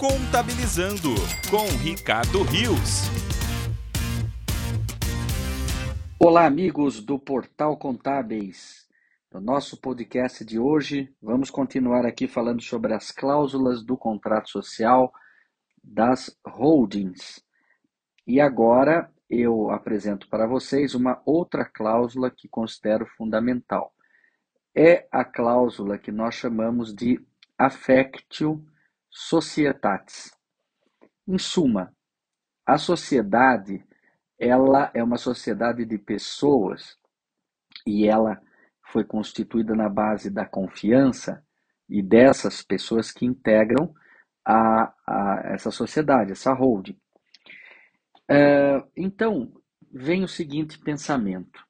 Contabilizando com Ricardo Rios. Olá, amigos do Portal Contábeis. No nosso podcast de hoje, vamos continuar aqui falando sobre as cláusulas do contrato social das holdings. E agora eu apresento para vocês uma outra cláusula que considero fundamental. É a cláusula que nós chamamos de affectio societatis. Em suma, a sociedade ela é uma sociedade de pessoas e ela foi constituída na base da confiança e dessas pessoas que integram a, a essa sociedade, essa holding. É, então, vem o seguinte pensamento.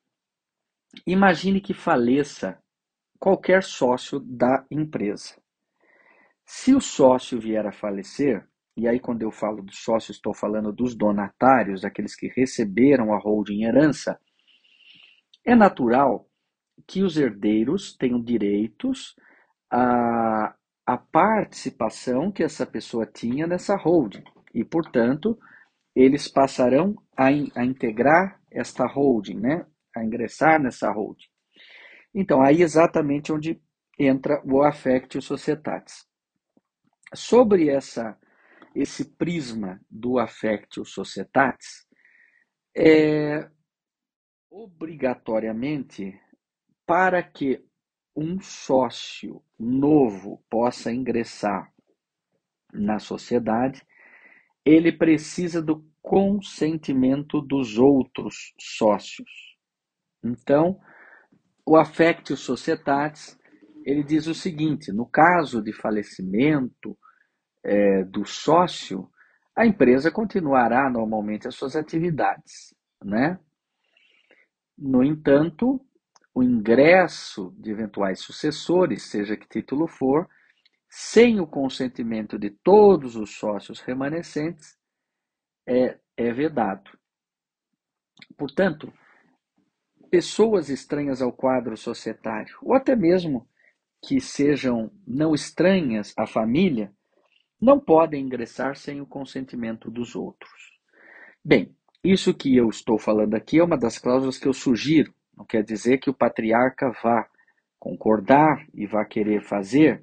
Imagine que faleça qualquer sócio da empresa. Se o sócio vier a falecer, e aí quando eu falo do sócio, estou falando dos donatários, aqueles que receberam a holding herança, é natural que os herdeiros tenham direitos à, à participação que essa pessoa tinha nessa holding. E, portanto, eles passarão a, a integrar esta holding, né? a ingressar nessa holding. Então, aí exatamente onde entra o affectio societatis. Sobre essa, esse prisma do affectio societatis, é, obrigatoriamente, para que um sócio novo possa ingressar na sociedade, ele precisa do consentimento dos outros sócios. Então, o affectio societatis ele diz o seguinte: no caso de falecimento é, do sócio, a empresa continuará normalmente as suas atividades, né? No entanto, o ingresso de eventuais sucessores, seja que título for, sem o consentimento de todos os sócios remanescentes, é, é vedado. Portanto, pessoas estranhas ao quadro societário, ou até mesmo que sejam não estranhas à família não podem ingressar sem o consentimento dos outros. Bem, isso que eu estou falando aqui é uma das cláusulas que eu sugiro. Não quer dizer que o patriarca vá concordar e vá querer fazer,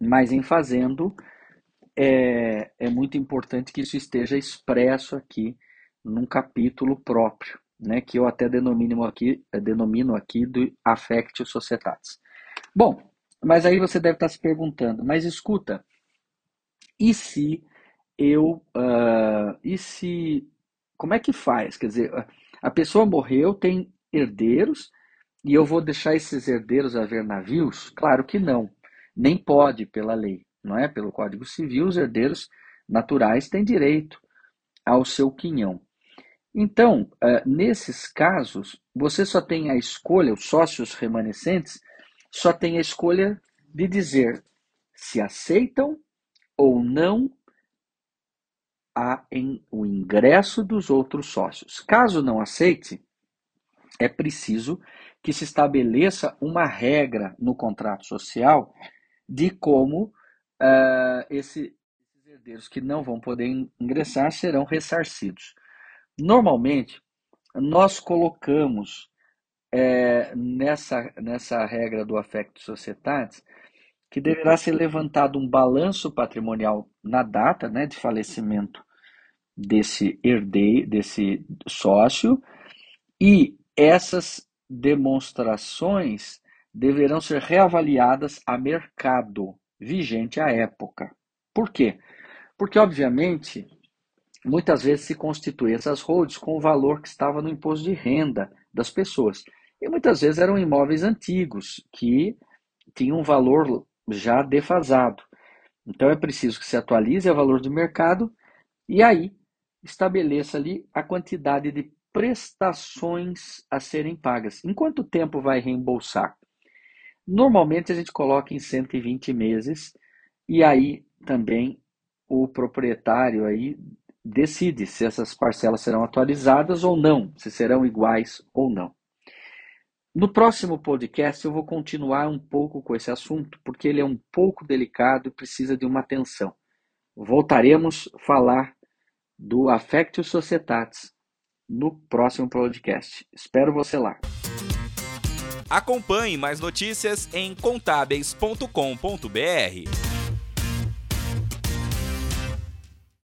mas em fazendo, é, é muito importante que isso esteja expresso aqui num capítulo próprio, né, que eu até denomino aqui, denomino aqui do affectio societatis. Bom, mas aí você deve estar se perguntando, mas escuta, e se eu, uh, e se, como é que faz? Quer dizer, a pessoa morreu, tem herdeiros, e eu vou deixar esses herdeiros a ver navios? Claro que não, nem pode pela lei, não é? Pelo Código Civil, os herdeiros naturais têm direito ao seu quinhão. Então, uh, nesses casos, você só tem a escolha, os sócios remanescentes, só tem a escolha de dizer se aceitam ou não a, em, o ingresso dos outros sócios. Caso não aceite, é preciso que se estabeleça uma regra no contrato social de como uh, esse, esses herdeiros que não vão poder ingressar serão ressarcidos. Normalmente, nós colocamos é, nessa, nessa regra do affecto societatis, que deverá ser levantado um balanço patrimonial na data né, de falecimento desse herdeiro, desse sócio, e essas demonstrações deverão ser reavaliadas a mercado vigente à época. Por quê? Porque, obviamente, muitas vezes se constituem essas holds com o valor que estava no imposto de renda das pessoas. E muitas vezes eram imóveis antigos, que tinham um valor já defasado. Então é preciso que se atualize o valor do mercado e aí estabeleça ali a quantidade de prestações a serem pagas. Em quanto tempo vai reembolsar? Normalmente a gente coloca em 120 meses e aí também o proprietário aí decide se essas parcelas serão atualizadas ou não, se serão iguais ou não. No próximo podcast, eu vou continuar um pouco com esse assunto, porque ele é um pouco delicado e precisa de uma atenção. Voltaremos a falar do Affectio Societatis no próximo podcast. Espero você lá. Acompanhe mais notícias em contábeis.com.br.